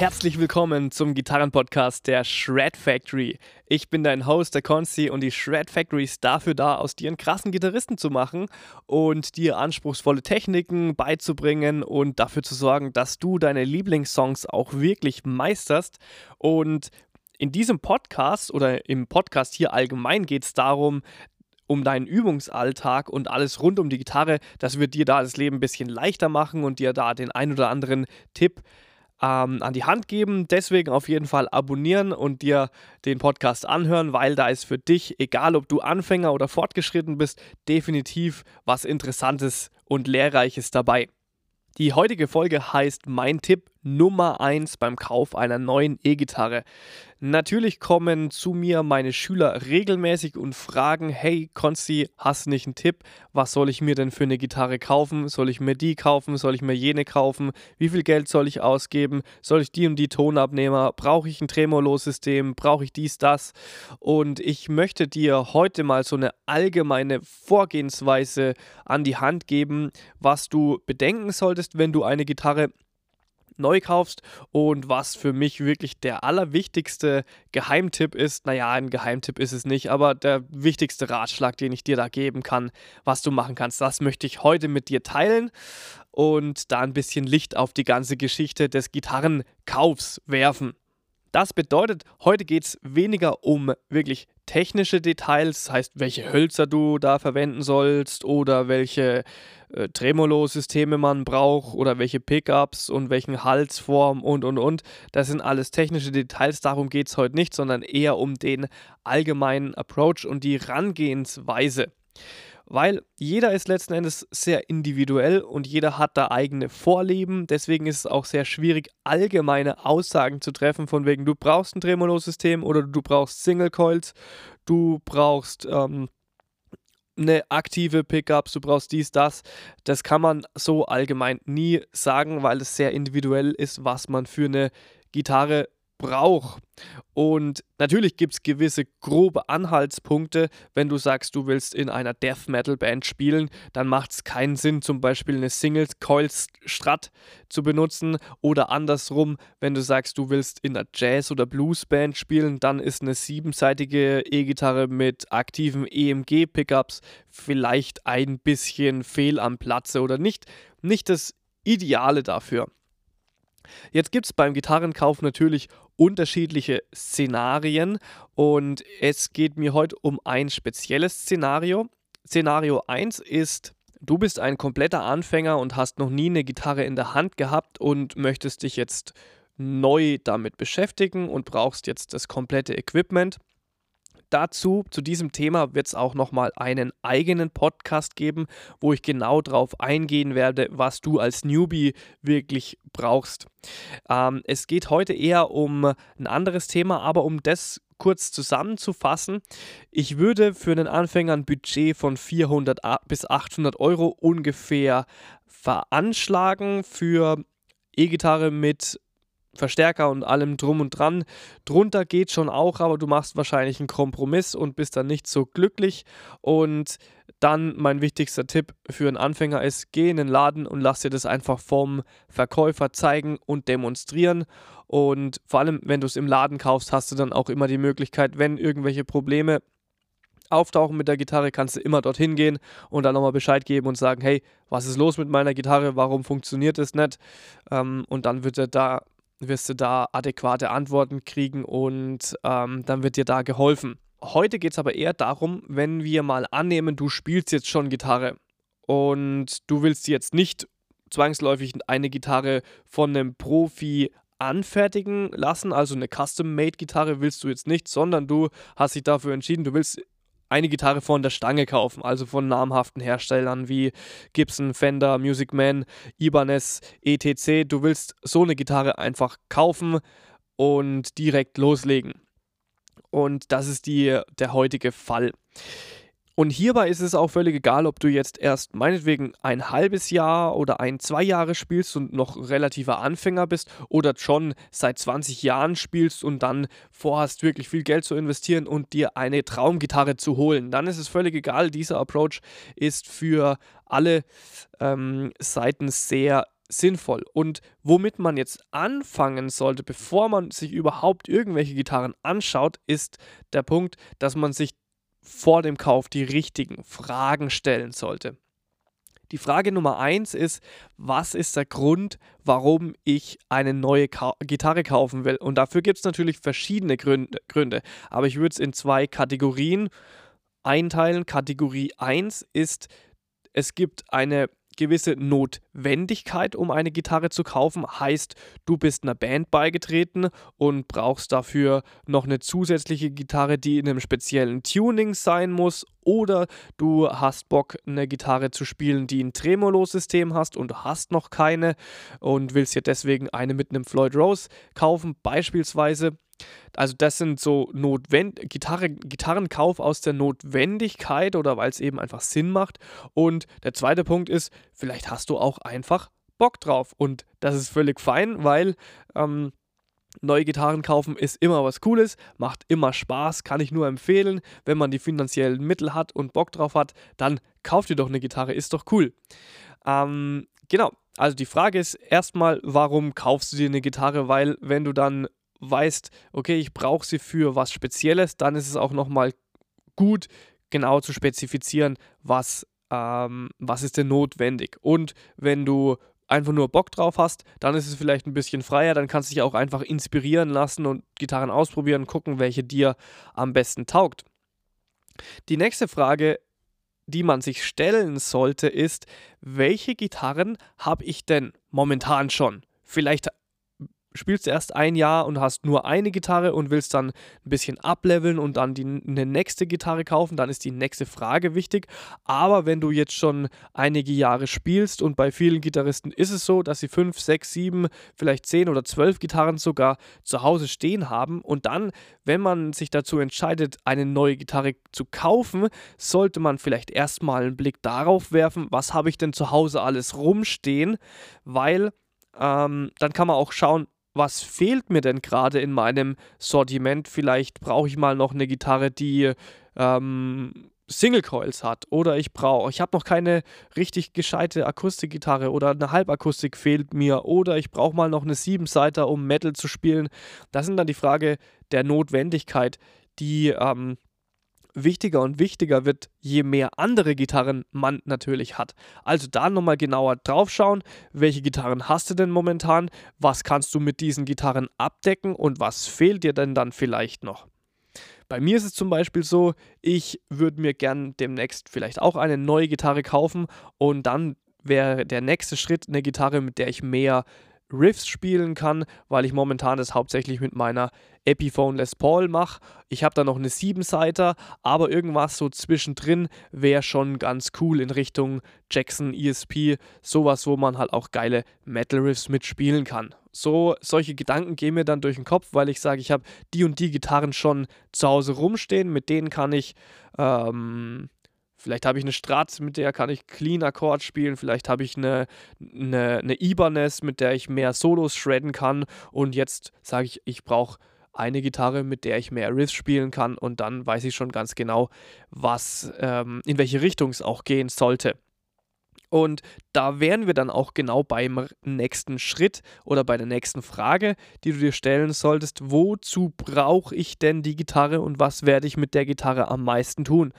Herzlich willkommen zum Gitarrenpodcast der Shred Factory. Ich bin dein Host, der Konzi, und die Shred Factory ist dafür da, aus dir einen krassen Gitarristen zu machen und dir anspruchsvolle Techniken beizubringen und dafür zu sorgen, dass du deine Lieblingssongs auch wirklich meisterst. Und in diesem Podcast oder im Podcast hier allgemein geht es darum, um deinen Übungsalltag und alles rund um die Gitarre. Das wird dir da das Leben ein bisschen leichter machen und dir da den ein oder anderen Tipp ähm, an die Hand geben. Deswegen auf jeden Fall abonnieren und dir den Podcast anhören, weil da ist für dich, egal ob du Anfänger oder fortgeschritten bist, definitiv was Interessantes und Lehrreiches dabei. Die heutige Folge heißt Mein Tipp Nummer 1 beim Kauf einer neuen E-Gitarre. Natürlich kommen zu mir meine Schüler regelmäßig und fragen, hey Konsti, hast du nicht einen Tipp? Was soll ich mir denn für eine Gitarre kaufen? Soll ich mir die kaufen? Soll ich mir jene kaufen? Wie viel Geld soll ich ausgeben? Soll ich die und die Tonabnehmer? Brauche ich ein Tremolo-System? Brauche ich dies, das? Und ich möchte dir heute mal so eine allgemeine Vorgehensweise an die Hand geben, was du bedenken solltest, wenn du eine Gitarre neu kaufst und was für mich wirklich der allerwichtigste Geheimtipp ist. Naja, ein Geheimtipp ist es nicht, aber der wichtigste Ratschlag, den ich dir da geben kann, was du machen kannst, das möchte ich heute mit dir teilen und da ein bisschen Licht auf die ganze Geschichte des Gitarrenkaufs werfen. Das bedeutet, heute geht es weniger um wirklich technische Details, das heißt, welche Hölzer du da verwenden sollst oder welche äh, Tremolo-Systeme man braucht oder welche Pickups und welchen Halsform und und und. Das sind alles technische Details, darum geht es heute nicht, sondern eher um den allgemeinen Approach und die Rangehensweise weil jeder ist letzten Endes sehr individuell und jeder hat da eigene Vorlieben. Deswegen ist es auch sehr schwierig, allgemeine Aussagen zu treffen, von wegen, du brauchst ein Tremolo-System oder du brauchst Single Coils, du brauchst ähm, eine aktive Pickups, du brauchst dies, das. Das kann man so allgemein nie sagen, weil es sehr individuell ist, was man für eine Gitarre braucht. Und natürlich gibt es gewisse grobe Anhaltspunkte. Wenn du sagst, du willst in einer Death Metal Band spielen, dann macht es keinen Sinn, zum Beispiel eine Single Coil Strat zu benutzen. Oder andersrum, wenn du sagst, du willst in einer Jazz- oder Blues Band spielen, dann ist eine siebenseitige E-Gitarre mit aktiven EMG-Pickups vielleicht ein bisschen fehl am Platze oder nicht, nicht das Ideale dafür. Jetzt gibt es beim Gitarrenkauf natürlich unterschiedliche Szenarien und es geht mir heute um ein spezielles Szenario. Szenario 1 ist, du bist ein kompletter Anfänger und hast noch nie eine Gitarre in der Hand gehabt und möchtest dich jetzt neu damit beschäftigen und brauchst jetzt das komplette Equipment. Dazu, zu diesem Thema, wird es auch nochmal einen eigenen Podcast geben, wo ich genau darauf eingehen werde, was du als Newbie wirklich brauchst. Ähm, es geht heute eher um ein anderes Thema, aber um das kurz zusammenzufassen, ich würde für einen Anfänger ein Budget von 400 bis 800 Euro ungefähr veranschlagen für E-Gitarre mit Verstärker und allem drum und dran. Drunter geht schon auch, aber du machst wahrscheinlich einen Kompromiss und bist dann nicht so glücklich. Und dann mein wichtigster Tipp für einen Anfänger ist, geh in den Laden und lass dir das einfach vom Verkäufer zeigen und demonstrieren. Und vor allem, wenn du es im Laden kaufst, hast du dann auch immer die Möglichkeit, wenn irgendwelche Probleme auftauchen mit der Gitarre, kannst du immer dorthin gehen und dann nochmal Bescheid geben und sagen, hey, was ist los mit meiner Gitarre, warum funktioniert es nicht? Ähm, und dann wird er da wirst du da adäquate Antworten kriegen und ähm, dann wird dir da geholfen. Heute geht es aber eher darum, wenn wir mal annehmen, du spielst jetzt schon Gitarre und du willst jetzt nicht zwangsläufig eine Gitarre von einem Profi anfertigen lassen, also eine Custom-Made-Gitarre willst du jetzt nicht, sondern du hast dich dafür entschieden, du willst eine Gitarre von der Stange kaufen, also von namhaften Herstellern wie Gibson, Fender, Music Man, Ibanez, etc. Du willst so eine Gitarre einfach kaufen und direkt loslegen. Und das ist die, der heutige Fall. Und hierbei ist es auch völlig egal, ob du jetzt erst meinetwegen ein halbes Jahr oder ein, zwei Jahre spielst und noch relativer Anfänger bist oder schon seit 20 Jahren spielst und dann vorhast, wirklich viel Geld zu investieren und dir eine Traumgitarre zu holen. Dann ist es völlig egal. Dieser Approach ist für alle ähm, Seiten sehr sinnvoll. Und womit man jetzt anfangen sollte, bevor man sich überhaupt irgendwelche Gitarren anschaut, ist der Punkt, dass man sich vor dem Kauf die richtigen Fragen stellen sollte. Die Frage Nummer eins ist, was ist der Grund, warum ich eine neue Ka Gitarre kaufen will? Und dafür gibt es natürlich verschiedene Gründe, Gründe, aber ich würde es in zwei Kategorien einteilen. Kategorie 1 ist, es gibt eine gewisse Notwendigkeit, um eine Gitarre zu kaufen. Heißt, du bist einer Band beigetreten und brauchst dafür noch eine zusätzliche Gitarre, die in einem speziellen Tuning sein muss. Oder du hast Bock, eine Gitarre zu spielen, die ein Tremolo-System hast und hast noch keine und willst dir deswegen eine mit einem Floyd Rose kaufen, beispielsweise. Also das sind so Notwend Gitarre, Gitarrenkauf aus der Notwendigkeit oder weil es eben einfach Sinn macht. Und der zweite Punkt ist, vielleicht hast du auch einfach Bock drauf. Und das ist völlig fein, weil ähm, neue Gitarren kaufen ist immer was Cooles, macht immer Spaß, kann ich nur empfehlen. Wenn man die finanziellen Mittel hat und Bock drauf hat, dann kauft ihr doch eine Gitarre, ist doch cool. Ähm, genau, also die Frage ist erstmal, warum kaufst du dir eine Gitarre? Weil wenn du dann weißt, okay, ich brauche sie für was Spezielles, dann ist es auch nochmal gut, genau zu spezifizieren, was, ähm, was ist denn notwendig. Und wenn du einfach nur Bock drauf hast, dann ist es vielleicht ein bisschen freier, dann kannst du dich auch einfach inspirieren lassen und Gitarren ausprobieren, gucken, welche dir am besten taugt. Die nächste Frage, die man sich stellen sollte, ist, welche Gitarren habe ich denn momentan schon? Vielleicht spielst erst ein Jahr und hast nur eine Gitarre und willst dann ein bisschen ableveln und dann die, eine nächste Gitarre kaufen, dann ist die nächste Frage wichtig. Aber wenn du jetzt schon einige Jahre spielst und bei vielen Gitarristen ist es so, dass sie fünf, sechs, sieben, vielleicht zehn oder zwölf Gitarren sogar zu Hause stehen haben und dann, wenn man sich dazu entscheidet, eine neue Gitarre zu kaufen, sollte man vielleicht erstmal einen Blick darauf werfen, was habe ich denn zu Hause alles rumstehen, weil ähm, dann kann man auch schauen, was fehlt mir denn gerade in meinem Sortiment? Vielleicht brauche ich mal noch eine Gitarre, die ähm, Single Coils hat oder ich brauche, ich habe noch keine richtig gescheite Akustikgitarre oder eine Halbakustik fehlt mir oder ich brauche mal noch eine Siebenseiter, um Metal zu spielen. Das sind dann die Frage der Notwendigkeit, die ähm, wichtiger und wichtiger wird, je mehr andere Gitarren man natürlich hat. Also da nochmal genauer drauf schauen, welche Gitarren hast du denn momentan, was kannst du mit diesen Gitarren abdecken und was fehlt dir denn dann vielleicht noch. Bei mir ist es zum Beispiel so, ich würde mir gern demnächst vielleicht auch eine neue Gitarre kaufen und dann wäre der nächste Schritt eine Gitarre, mit der ich mehr Riffs spielen kann, weil ich momentan das hauptsächlich mit meiner Epiphone Les Paul mache. Ich habe da noch eine 7-Seiter, aber irgendwas so zwischendrin wäre schon ganz cool in Richtung Jackson ESP, sowas, wo man halt auch geile Metal Riffs mitspielen kann. So solche Gedanken gehen mir dann durch den Kopf, weil ich sage, ich habe die und die Gitarren schon zu Hause rumstehen, mit denen kann ich ähm, Vielleicht habe ich eine Strat, mit der kann ich Clean Akkord spielen. Vielleicht habe ich eine, eine, eine Ibanez, mit der ich mehr Solos shredden kann. Und jetzt sage ich, ich brauche eine Gitarre, mit der ich mehr Riffs spielen kann. Und dann weiß ich schon ganz genau, was, ähm, in welche Richtung es auch gehen sollte. Und da wären wir dann auch genau beim nächsten Schritt oder bei der nächsten Frage, die du dir stellen solltest. Wozu brauche ich denn die Gitarre und was werde ich mit der Gitarre am meisten tun?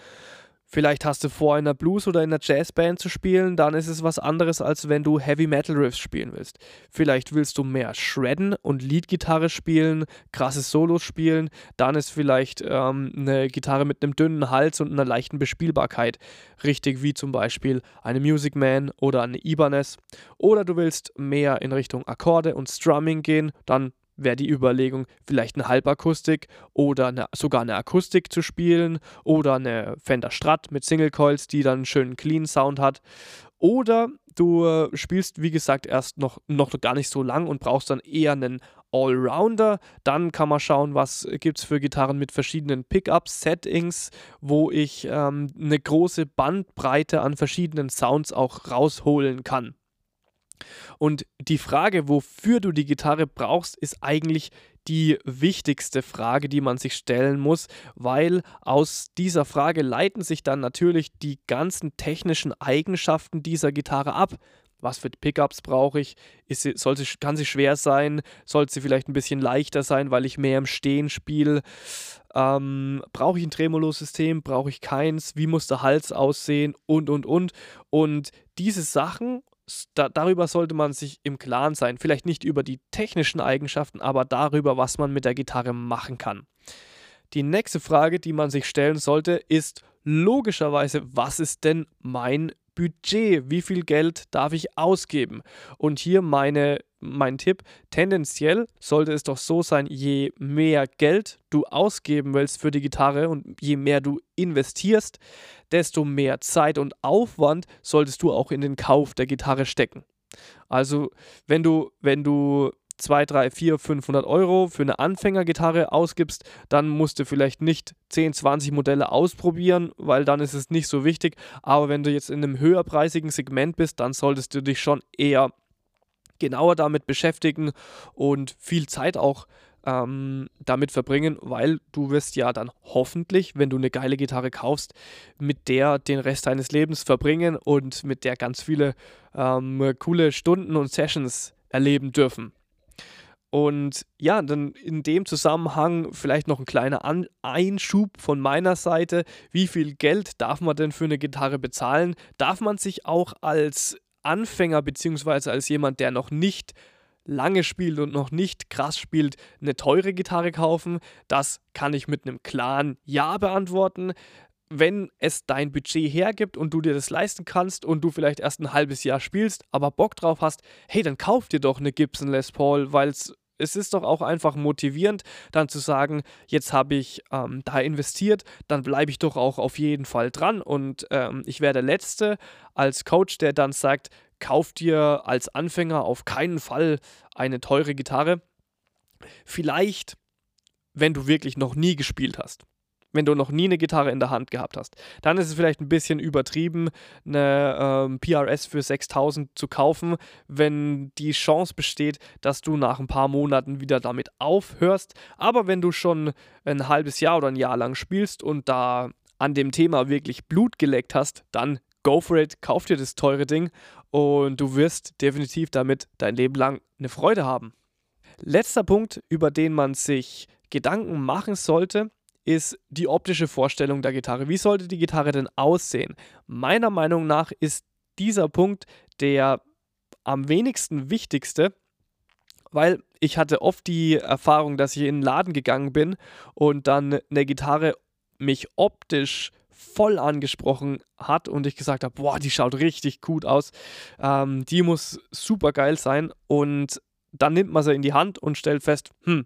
Vielleicht hast du vor, in einer Blues- oder in einer Jazzband zu spielen, dann ist es was anderes, als wenn du Heavy Metal Riffs spielen willst. Vielleicht willst du mehr Shredden und Leadgitarre spielen, krasse Solos spielen, dann ist vielleicht ähm, eine Gitarre mit einem dünnen Hals und einer leichten Bespielbarkeit richtig, wie zum Beispiel eine Music Man oder eine Ibanez. Oder du willst mehr in Richtung Akkorde und Strumming gehen, dann wäre die Überlegung, vielleicht eine Halbakustik oder eine, sogar eine Akustik zu spielen oder eine Fender Strat mit Single Coils, die dann einen schönen Clean Sound hat. Oder du äh, spielst, wie gesagt, erst noch, noch gar nicht so lang und brauchst dann eher einen Allrounder. Dann kann man schauen, was gibt es für Gitarren mit verschiedenen Pickups, Settings, wo ich ähm, eine große Bandbreite an verschiedenen Sounds auch rausholen kann. Und die Frage, wofür du die Gitarre brauchst, ist eigentlich die wichtigste Frage, die man sich stellen muss, weil aus dieser Frage leiten sich dann natürlich die ganzen technischen Eigenschaften dieser Gitarre ab. Was für Pickups brauche ich? Ist sie, soll sie, kann sie schwer sein? Soll sie vielleicht ein bisschen leichter sein, weil ich mehr im Stehen spiele? Ähm, brauche ich ein Tremolo-System? Brauche ich keins? Wie muss der Hals aussehen? Und, und, und. Und diese Sachen da, darüber sollte man sich im Klaren sein. Vielleicht nicht über die technischen Eigenschaften, aber darüber, was man mit der Gitarre machen kann. Die nächste Frage, die man sich stellen sollte, ist logischerweise, was ist denn mein Budget? Wie viel Geld darf ich ausgeben? Und hier meine, mein Tipp, tendenziell sollte es doch so sein, je mehr Geld du ausgeben willst für die Gitarre und je mehr du investierst, desto mehr Zeit und Aufwand solltest du auch in den Kauf der Gitarre stecken. Also wenn du, wenn du 2, 3, 4, 500 Euro für eine Anfängergitarre ausgibst, dann musst du vielleicht nicht 10, 20 Modelle ausprobieren, weil dann ist es nicht so wichtig. Aber wenn du jetzt in einem höherpreisigen Segment bist, dann solltest du dich schon eher genauer damit beschäftigen und viel Zeit auch ähm, damit verbringen, weil du wirst ja dann hoffentlich, wenn du eine geile Gitarre kaufst, mit der den Rest deines Lebens verbringen und mit der ganz viele ähm, coole Stunden und Sessions erleben dürfen. Und ja, dann in dem Zusammenhang vielleicht noch ein kleiner An Einschub von meiner Seite. Wie viel Geld darf man denn für eine Gitarre bezahlen? Darf man sich auch als Anfänger bzw. als jemand, der noch nicht lange spielt und noch nicht krass spielt, eine teure Gitarre kaufen? Das kann ich mit einem klaren Ja beantworten wenn es dein Budget hergibt und du dir das leisten kannst und du vielleicht erst ein halbes Jahr spielst, aber Bock drauf hast, hey, dann kauf dir doch eine Gibson Les Paul, weil es es ist doch auch einfach motivierend, dann zu sagen, jetzt habe ich ähm, da investiert, dann bleibe ich doch auch auf jeden Fall dran. Und ähm, ich wäre der Letzte als Coach, der dann sagt, kauf dir als Anfänger auf keinen Fall eine teure Gitarre. Vielleicht, wenn du wirklich noch nie gespielt hast wenn du noch nie eine Gitarre in der Hand gehabt hast. Dann ist es vielleicht ein bisschen übertrieben, eine ähm, PRS für 6000 zu kaufen, wenn die Chance besteht, dass du nach ein paar Monaten wieder damit aufhörst. Aber wenn du schon ein halbes Jahr oder ein Jahr lang spielst und da an dem Thema wirklich Blut geleckt hast, dann go for it, kauf dir das teure Ding und du wirst definitiv damit dein Leben lang eine Freude haben. Letzter Punkt, über den man sich Gedanken machen sollte, ist die optische Vorstellung der Gitarre. Wie sollte die Gitarre denn aussehen? Meiner Meinung nach ist dieser Punkt der am wenigsten wichtigste, weil ich hatte oft die Erfahrung, dass ich in einen Laden gegangen bin und dann eine Gitarre mich optisch voll angesprochen hat und ich gesagt habe, boah, die schaut richtig gut aus, ähm, die muss super geil sein und dann nimmt man sie in die Hand und stellt fest, hm,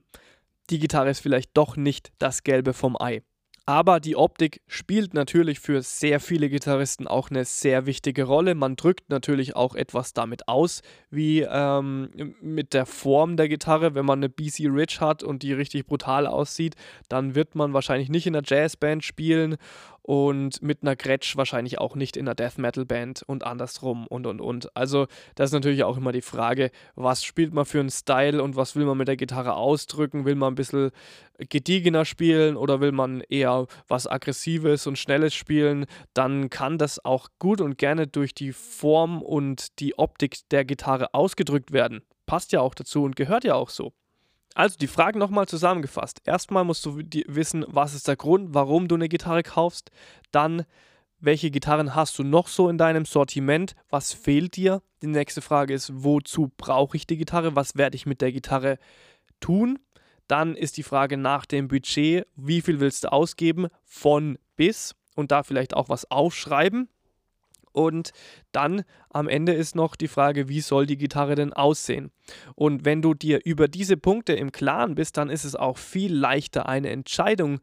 die Gitarre ist vielleicht doch nicht das Gelbe vom Ei. Aber die Optik spielt natürlich für sehr viele Gitarristen auch eine sehr wichtige Rolle. Man drückt natürlich auch etwas damit aus, wie ähm, mit der Form der Gitarre. Wenn man eine BC Rich hat und die richtig brutal aussieht, dann wird man wahrscheinlich nicht in einer Jazzband spielen und mit einer Gretsch wahrscheinlich auch nicht in einer Death Metal Band und andersrum und und und. Also, das ist natürlich auch immer die Frage, was spielt man für einen Style und was will man mit der Gitarre ausdrücken? Will man ein bisschen gediegener spielen oder will man eher was Aggressives und Schnelles spielen? Dann kann das auch gut und gerne durch die Form und die Optik der Gitarre ausgedrückt werden. Passt ja auch dazu und gehört ja auch so. Also die Fragen nochmal zusammengefasst. Erstmal musst du wissen, was ist der Grund, warum du eine Gitarre kaufst. Dann, welche Gitarren hast du noch so in deinem Sortiment? Was fehlt dir? Die nächste Frage ist, wozu brauche ich die Gitarre? Was werde ich mit der Gitarre tun? Dann ist die Frage nach dem Budget, wie viel willst du ausgeben? Von bis und da vielleicht auch was aufschreiben. Und dann am Ende ist noch die Frage, wie soll die Gitarre denn aussehen? Und wenn du dir über diese Punkte im Klaren bist, dann ist es auch viel leichter, eine Entscheidung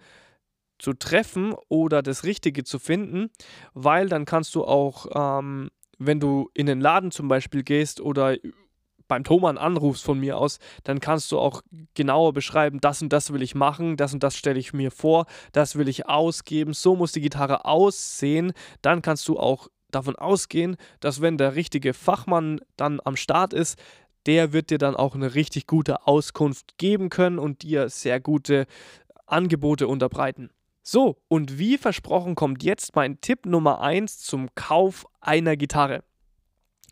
zu treffen oder das Richtige zu finden, weil dann kannst du auch, ähm, wenn du in den Laden zum Beispiel gehst oder beim Thomann anrufst von mir aus, dann kannst du auch genauer beschreiben, das und das will ich machen, das und das stelle ich mir vor, das will ich ausgeben, so muss die Gitarre aussehen. Dann kannst du auch davon ausgehen, dass wenn der richtige Fachmann dann am Start ist, der wird dir dann auch eine richtig gute Auskunft geben können und dir sehr gute Angebote unterbreiten. So, und wie versprochen kommt jetzt mein Tipp Nummer 1 zum Kauf einer Gitarre.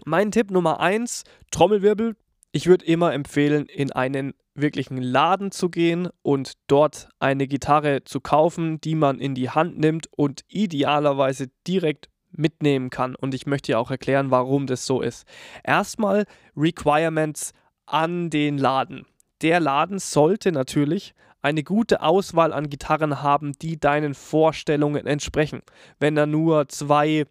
Mein Tipp Nummer 1, Trommelwirbel. Ich würde immer empfehlen, in einen wirklichen Laden zu gehen und dort eine Gitarre zu kaufen, die man in die Hand nimmt und idealerweise direkt mitnehmen kann. Und ich möchte ja auch erklären, warum das so ist. Erstmal Requirements an den Laden. Der Laden sollte natürlich eine gute Auswahl an Gitarren haben, die deinen Vorstellungen entsprechen. Wenn er nur zwei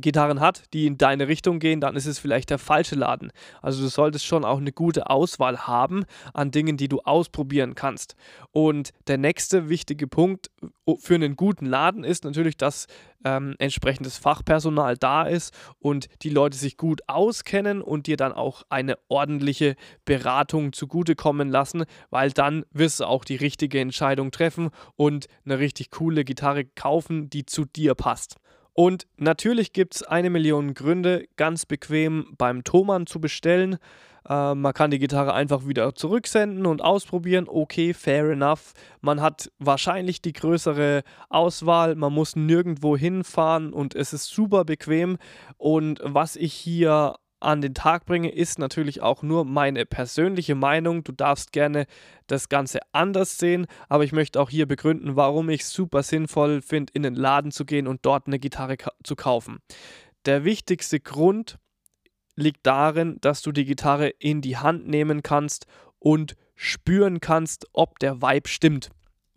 Gitarren hat, die in deine Richtung gehen, dann ist es vielleicht der falsche Laden. Also du solltest schon auch eine gute Auswahl haben an Dingen, die du ausprobieren kannst. Und der nächste wichtige Punkt für einen guten Laden ist natürlich, dass ähm, entsprechendes Fachpersonal da ist und die Leute sich gut auskennen und dir dann auch eine ordentliche Beratung zugutekommen lassen, weil dann wirst du auch die richtige Entscheidung treffen und eine richtig coole Gitarre kaufen, die zu dir passt. Und natürlich gibt es eine Million Gründe, ganz bequem beim Thomann zu bestellen. Äh, man kann die Gitarre einfach wieder zurücksenden und ausprobieren. Okay, fair enough. Man hat wahrscheinlich die größere Auswahl. Man muss nirgendwo hinfahren und es ist super bequem. Und was ich hier an den Tag bringe, ist natürlich auch nur meine persönliche Meinung. Du darfst gerne das Ganze anders sehen, aber ich möchte auch hier begründen, warum ich es super sinnvoll finde, in den Laden zu gehen und dort eine Gitarre ka zu kaufen. Der wichtigste Grund liegt darin, dass du die Gitarre in die Hand nehmen kannst und spüren kannst, ob der Vibe stimmt.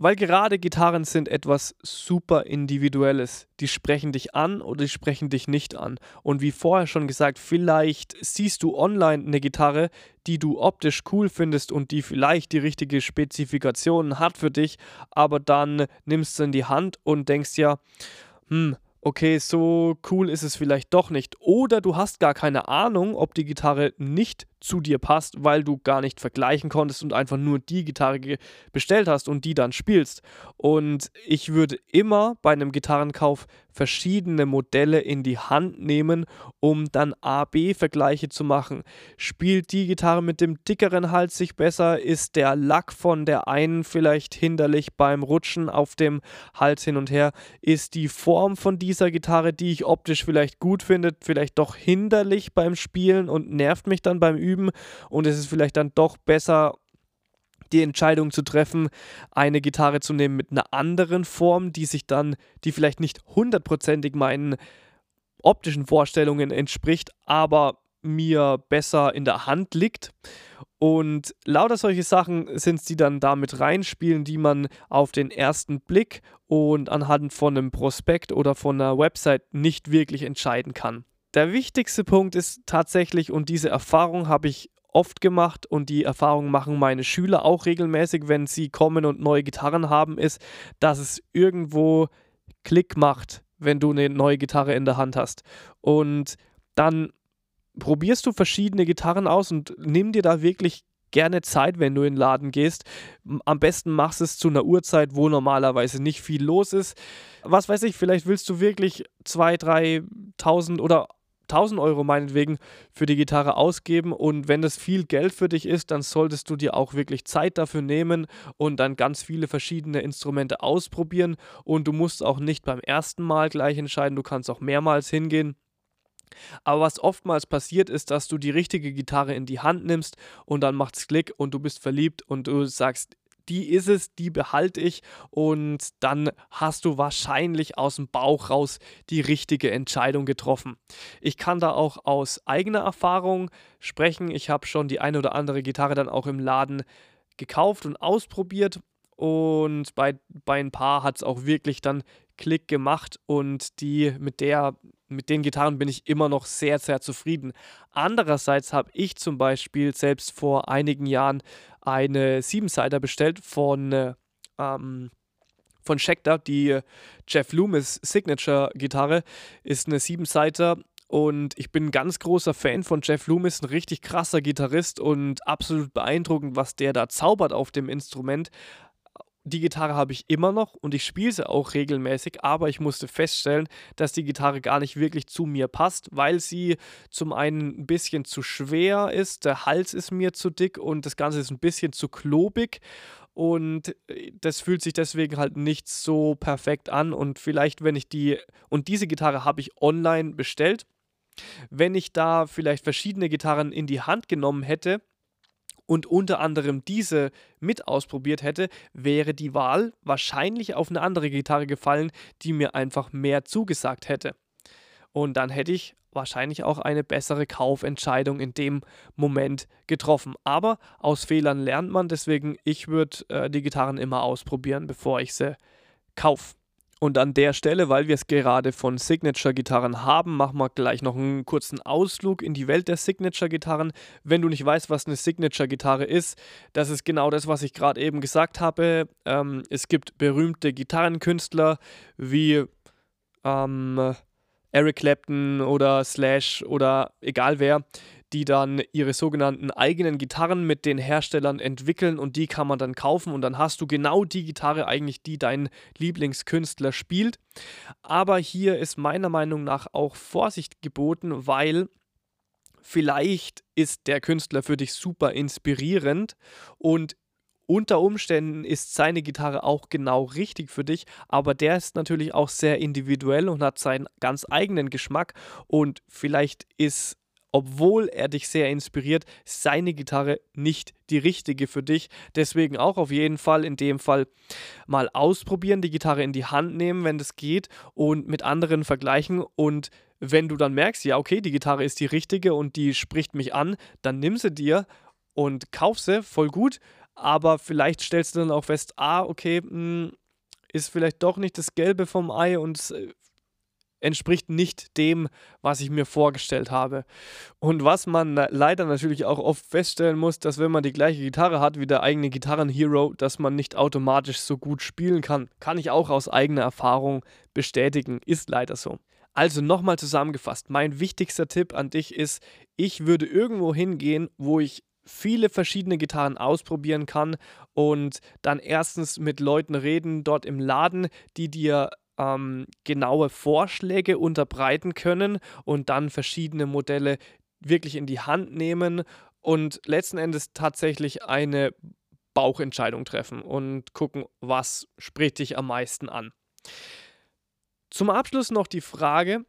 Weil gerade Gitarren sind etwas super Individuelles. Die sprechen dich an oder die sprechen dich nicht an. Und wie vorher schon gesagt, vielleicht siehst du online eine Gitarre, die du optisch cool findest und die vielleicht die richtige Spezifikationen hat für dich, aber dann nimmst du in die Hand und denkst ja, hm, okay, so cool ist es vielleicht doch nicht. Oder du hast gar keine Ahnung, ob die Gitarre nicht zu dir passt, weil du gar nicht vergleichen konntest und einfach nur die Gitarre bestellt hast und die dann spielst. Und ich würde immer bei einem Gitarrenkauf verschiedene Modelle in die Hand nehmen, um dann A-B-Vergleiche zu machen. Spielt die Gitarre mit dem dickeren Hals sich besser? Ist der Lack von der einen vielleicht hinderlich beim Rutschen auf dem Hals hin und her? Ist die Form von dieser Gitarre, die ich optisch vielleicht gut finde, vielleicht doch hinderlich beim Spielen und nervt mich dann beim Üben? Üben und es ist vielleicht dann doch besser, die Entscheidung zu treffen, eine Gitarre zu nehmen mit einer anderen Form, die sich dann, die vielleicht nicht hundertprozentig meinen optischen Vorstellungen entspricht, aber mir besser in der Hand liegt. Und lauter solche Sachen sind es, die dann damit reinspielen, die man auf den ersten Blick und anhand von einem Prospekt oder von einer Website nicht wirklich entscheiden kann. Der wichtigste Punkt ist tatsächlich, und diese Erfahrung habe ich oft gemacht und die Erfahrung machen meine Schüler auch regelmäßig, wenn sie kommen und neue Gitarren haben, ist, dass es irgendwo Klick macht, wenn du eine neue Gitarre in der Hand hast. Und dann probierst du verschiedene Gitarren aus und nimm dir da wirklich gerne Zeit, wenn du in den Laden gehst. Am besten machst es zu einer Uhrzeit, wo normalerweise nicht viel los ist. Was weiß ich, vielleicht willst du wirklich 2.000, 3.000 oder 1000 Euro meinetwegen für die Gitarre ausgeben und wenn das viel Geld für dich ist, dann solltest du dir auch wirklich Zeit dafür nehmen und dann ganz viele verschiedene Instrumente ausprobieren und du musst auch nicht beim ersten Mal gleich entscheiden, du kannst auch mehrmals hingehen. Aber was oftmals passiert ist, dass du die richtige Gitarre in die Hand nimmst und dann macht es Klick und du bist verliebt und du sagst, die ist es, die behalte ich und dann hast du wahrscheinlich aus dem Bauch raus die richtige Entscheidung getroffen. Ich kann da auch aus eigener Erfahrung sprechen. Ich habe schon die eine oder andere Gitarre dann auch im Laden gekauft und ausprobiert und bei, bei ein paar hat es auch wirklich dann Klick gemacht und die mit der mit den Gitarren bin ich immer noch sehr, sehr zufrieden. Andererseits habe ich zum Beispiel selbst vor einigen Jahren eine Siebenseiter bestellt von, äh, ähm, von Schecter. Die Jeff Loomis Signature Gitarre ist eine Siebenseiter und ich bin ein ganz großer Fan von Jeff Loomis, ein richtig krasser Gitarrist und absolut beeindruckend, was der da zaubert auf dem Instrument die Gitarre habe ich immer noch und ich spiele sie auch regelmäßig, aber ich musste feststellen, dass die Gitarre gar nicht wirklich zu mir passt, weil sie zum einen ein bisschen zu schwer ist, der Hals ist mir zu dick und das Ganze ist ein bisschen zu klobig und äh, das fühlt sich deswegen halt nicht so perfekt an und vielleicht wenn ich die und diese Gitarre habe ich online bestellt. Wenn ich da vielleicht verschiedene Gitarren in die Hand genommen hätte, und unter anderem diese mit ausprobiert hätte, wäre die Wahl wahrscheinlich auf eine andere Gitarre gefallen, die mir einfach mehr zugesagt hätte. Und dann hätte ich wahrscheinlich auch eine bessere Kaufentscheidung in dem Moment getroffen. Aber aus Fehlern lernt man, deswegen ich würde äh, die Gitarren immer ausprobieren, bevor ich sie kaufe. Und an der Stelle, weil wir es gerade von Signature-Gitarren haben, machen wir gleich noch einen kurzen Ausflug in die Welt der Signature-Gitarren. Wenn du nicht weißt, was eine Signature-Gitarre ist, das ist genau das, was ich gerade eben gesagt habe. Ähm, es gibt berühmte Gitarrenkünstler wie ähm, Eric Clapton oder Slash oder egal wer, die dann ihre sogenannten eigenen Gitarren mit den Herstellern entwickeln und die kann man dann kaufen und dann hast du genau die Gitarre eigentlich, die dein Lieblingskünstler spielt. Aber hier ist meiner Meinung nach auch Vorsicht geboten, weil vielleicht ist der Künstler für dich super inspirierend und unter Umständen ist seine Gitarre auch genau richtig für dich, aber der ist natürlich auch sehr individuell und hat seinen ganz eigenen Geschmack und vielleicht ist obwohl er dich sehr inspiriert, seine Gitarre nicht die richtige für dich. Deswegen auch auf jeden Fall in dem Fall mal ausprobieren, die Gitarre in die Hand nehmen, wenn das geht und mit anderen vergleichen und wenn du dann merkst, ja, okay, die Gitarre ist die richtige und die spricht mich an, dann nimm sie dir und kauf sie, voll gut. Aber vielleicht stellst du dann auch fest, ah, okay, mh, hm, ist vielleicht doch nicht das Gelbe vom Ei und äh, entspricht nicht dem, was ich mir vorgestellt habe. Und was man leider natürlich auch oft feststellen muss, dass wenn man die gleiche Gitarre hat wie der eigene Gitarrenhero, dass man nicht automatisch so gut spielen kann. Kann ich auch aus eigener Erfahrung bestätigen, ist leider so. Also nochmal zusammengefasst, mein wichtigster Tipp an dich ist, ich würde irgendwo hingehen, wo ich viele verschiedene Gitarren ausprobieren kann und dann erstens mit Leuten reden dort im Laden, die dir ähm, genaue Vorschläge unterbreiten können und dann verschiedene Modelle wirklich in die Hand nehmen und letzten Endes tatsächlich eine Bauchentscheidung treffen und gucken, was spricht dich am meisten an. Zum Abschluss noch die Frage,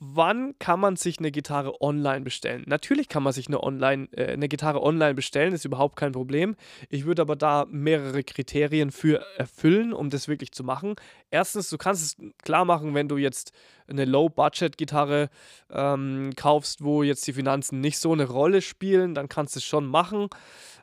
wann kann man sich eine Gitarre online bestellen? Natürlich kann man sich eine, online, äh, eine Gitarre online bestellen, ist überhaupt kein Problem. Ich würde aber da mehrere Kriterien für erfüllen, um das wirklich zu machen. Erstens, du kannst es klar machen, wenn du jetzt eine Low-Budget-Gitarre ähm, kaufst, wo jetzt die Finanzen nicht so eine Rolle spielen, dann kannst du es schon machen.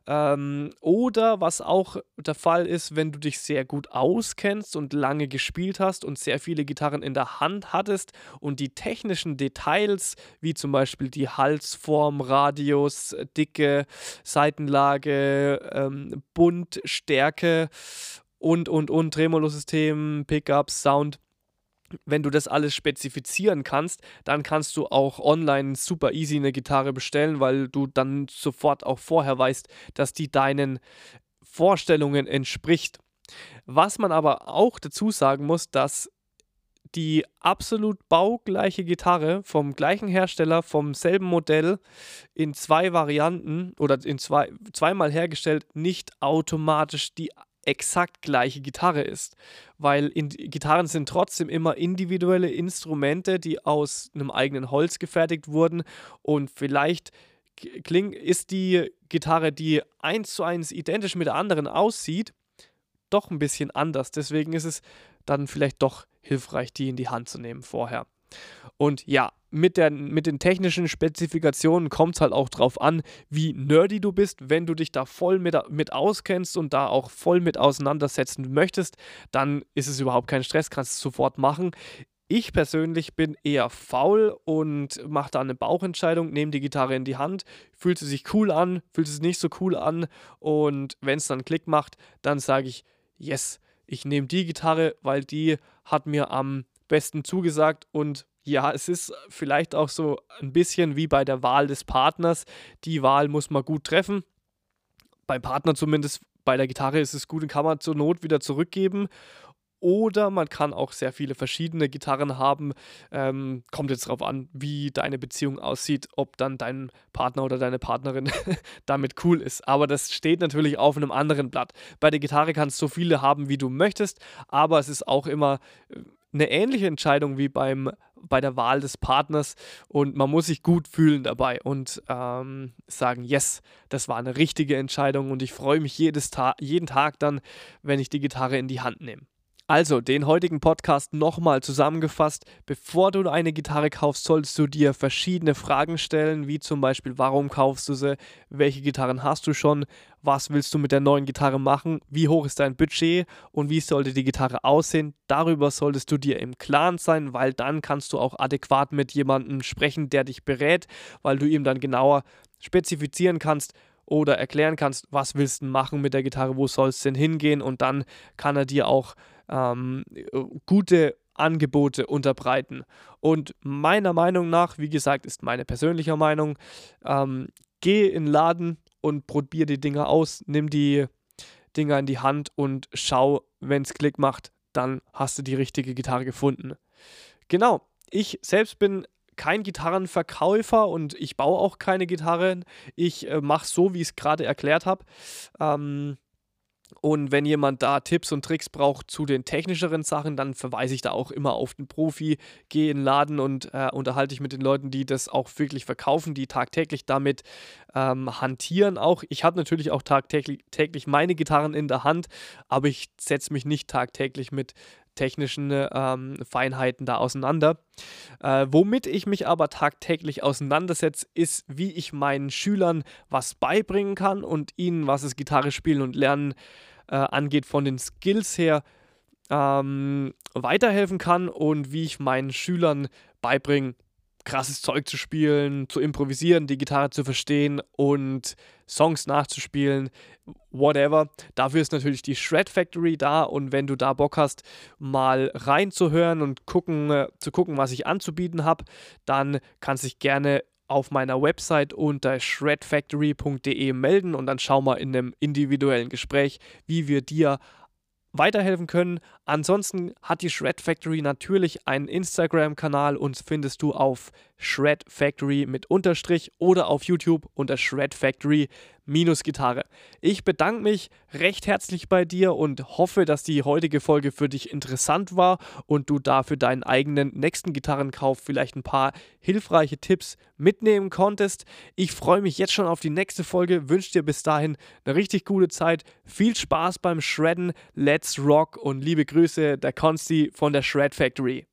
Ähm, oder was auch der Fall ist, wenn du dich sehr gut auskennst und lange gespielt hast und sehr viele Gitarren in der Hand hattest und die technischen Details, wie zum Beispiel die Halsform, Radius, Dicke, Seitenlage, ähm, Bund, Stärke und, und, und, Tremolo-System, Pickups, Sound, wenn du das alles spezifizieren kannst, dann kannst du auch online super easy eine Gitarre bestellen, weil du dann sofort auch vorher weißt, dass die deinen Vorstellungen entspricht. Was man aber auch dazu sagen muss, dass die absolut baugleiche Gitarre vom gleichen Hersteller, vom selben Modell in zwei Varianten oder in zwei, zweimal hergestellt, nicht automatisch die exakt gleiche Gitarre ist. Weil in, Gitarren sind trotzdem immer individuelle Instrumente, die aus einem eigenen Holz gefertigt wurden. Und vielleicht kling, ist die Gitarre, die eins zu eins identisch mit der anderen aussieht, doch ein bisschen anders. Deswegen ist es dann vielleicht doch hilfreich, die in die Hand zu nehmen vorher. Und ja, mit, der, mit den technischen Spezifikationen kommt es halt auch drauf an, wie nerdy du bist. Wenn du dich da voll mit, mit auskennst und da auch voll mit auseinandersetzen möchtest, dann ist es überhaupt kein Stress, kannst es sofort machen. Ich persönlich bin eher faul und mache da eine Bauchentscheidung, nehme die Gitarre in die Hand, fühlt sie sich cool an, fühlt sie sich nicht so cool an und wenn es dann Klick macht, dann sage ich, yes, ich nehme die Gitarre, weil die hat mir am besten zugesagt und ja, es ist vielleicht auch so ein bisschen wie bei der Wahl des Partners. Die Wahl muss man gut treffen. Beim Partner zumindest, bei der Gitarre ist es gut und kann man zur Not wieder zurückgeben. Oder man kann auch sehr viele verschiedene Gitarren haben. Ähm, kommt jetzt darauf an, wie deine Beziehung aussieht, ob dann dein Partner oder deine Partnerin damit cool ist. Aber das steht natürlich auf einem anderen Blatt. Bei der Gitarre kannst du so viele haben, wie du möchtest, aber es ist auch immer äh, eine ähnliche Entscheidung wie beim bei der Wahl des Partners und man muss sich gut fühlen dabei und ähm, sagen, yes, das war eine richtige Entscheidung und ich freue mich jedes Ta jeden Tag dann, wenn ich die Gitarre in die Hand nehme. Also, den heutigen Podcast nochmal zusammengefasst. Bevor du eine Gitarre kaufst, solltest du dir verschiedene Fragen stellen, wie zum Beispiel, warum kaufst du sie, welche Gitarren hast du schon, was willst du mit der neuen Gitarre machen, wie hoch ist dein Budget? Und wie sollte die Gitarre aussehen. Darüber solltest du dir im Klaren sein, weil dann kannst du auch adäquat mit jemandem sprechen, der dich berät, weil du ihm dann genauer spezifizieren kannst, oder erklären kannst, was willst du machen mit der Gitarre, wo soll es denn hingehen? Und dann kann er dir auch ähm, gute Angebote unterbreiten. Und meiner Meinung nach, wie gesagt, ist meine persönliche Meinung, ähm, geh in den Laden und probier die Dinger aus, nimm die Dinger in die Hand und schau, wenn es Klick macht, dann hast du die richtige Gitarre gefunden. Genau, ich selbst bin kein Gitarrenverkäufer und ich baue auch keine Gitarren. Ich äh, mache so, wie ich es gerade erklärt habe. Ähm, und wenn jemand da Tipps und Tricks braucht zu den technischeren Sachen, dann verweise ich da auch immer auf den Profi, gehe in den Laden und äh, unterhalte ich mit den Leuten, die das auch wirklich verkaufen, die tagtäglich damit ähm, hantieren. Auch ich habe natürlich auch tagtäglich täglich meine Gitarren in der Hand, aber ich setze mich nicht tagtäglich mit technischen ähm, Feinheiten da auseinander. Äh, womit ich mich aber tagtäglich auseinandersetze, ist, wie ich meinen Schülern was beibringen kann und ihnen, was das Gitarre spielen und lernen äh, angeht, von den Skills her ähm, weiterhelfen kann und wie ich meinen Schülern beibringen krasses Zeug zu spielen, zu improvisieren, die Gitarre zu verstehen und Songs nachzuspielen, whatever. Dafür ist natürlich die Shred Factory da und wenn du da Bock hast, mal reinzuhören und gucken, äh, zu gucken, was ich anzubieten habe, dann kannst du dich gerne auf meiner Website unter shredfactory.de melden und dann schau mal in einem individuellen Gespräch, wie wir dir weiterhelfen können. Ansonsten hat die Shred Factory natürlich einen Instagram-Kanal und findest du auf Shred Factory mit Unterstrich oder auf YouTube unter Shred Factory minus Gitarre. Ich bedanke mich recht herzlich bei dir und hoffe, dass die heutige Folge für dich interessant war und du da für deinen eigenen nächsten Gitarrenkauf vielleicht ein paar hilfreiche Tipps mitnehmen konntest. Ich freue mich jetzt schon auf die nächste Folge, wünsche dir bis dahin eine richtig gute Zeit, viel Spaß beim Shredden, let's rock und liebe Grüße, der Consti von der Shred Factory.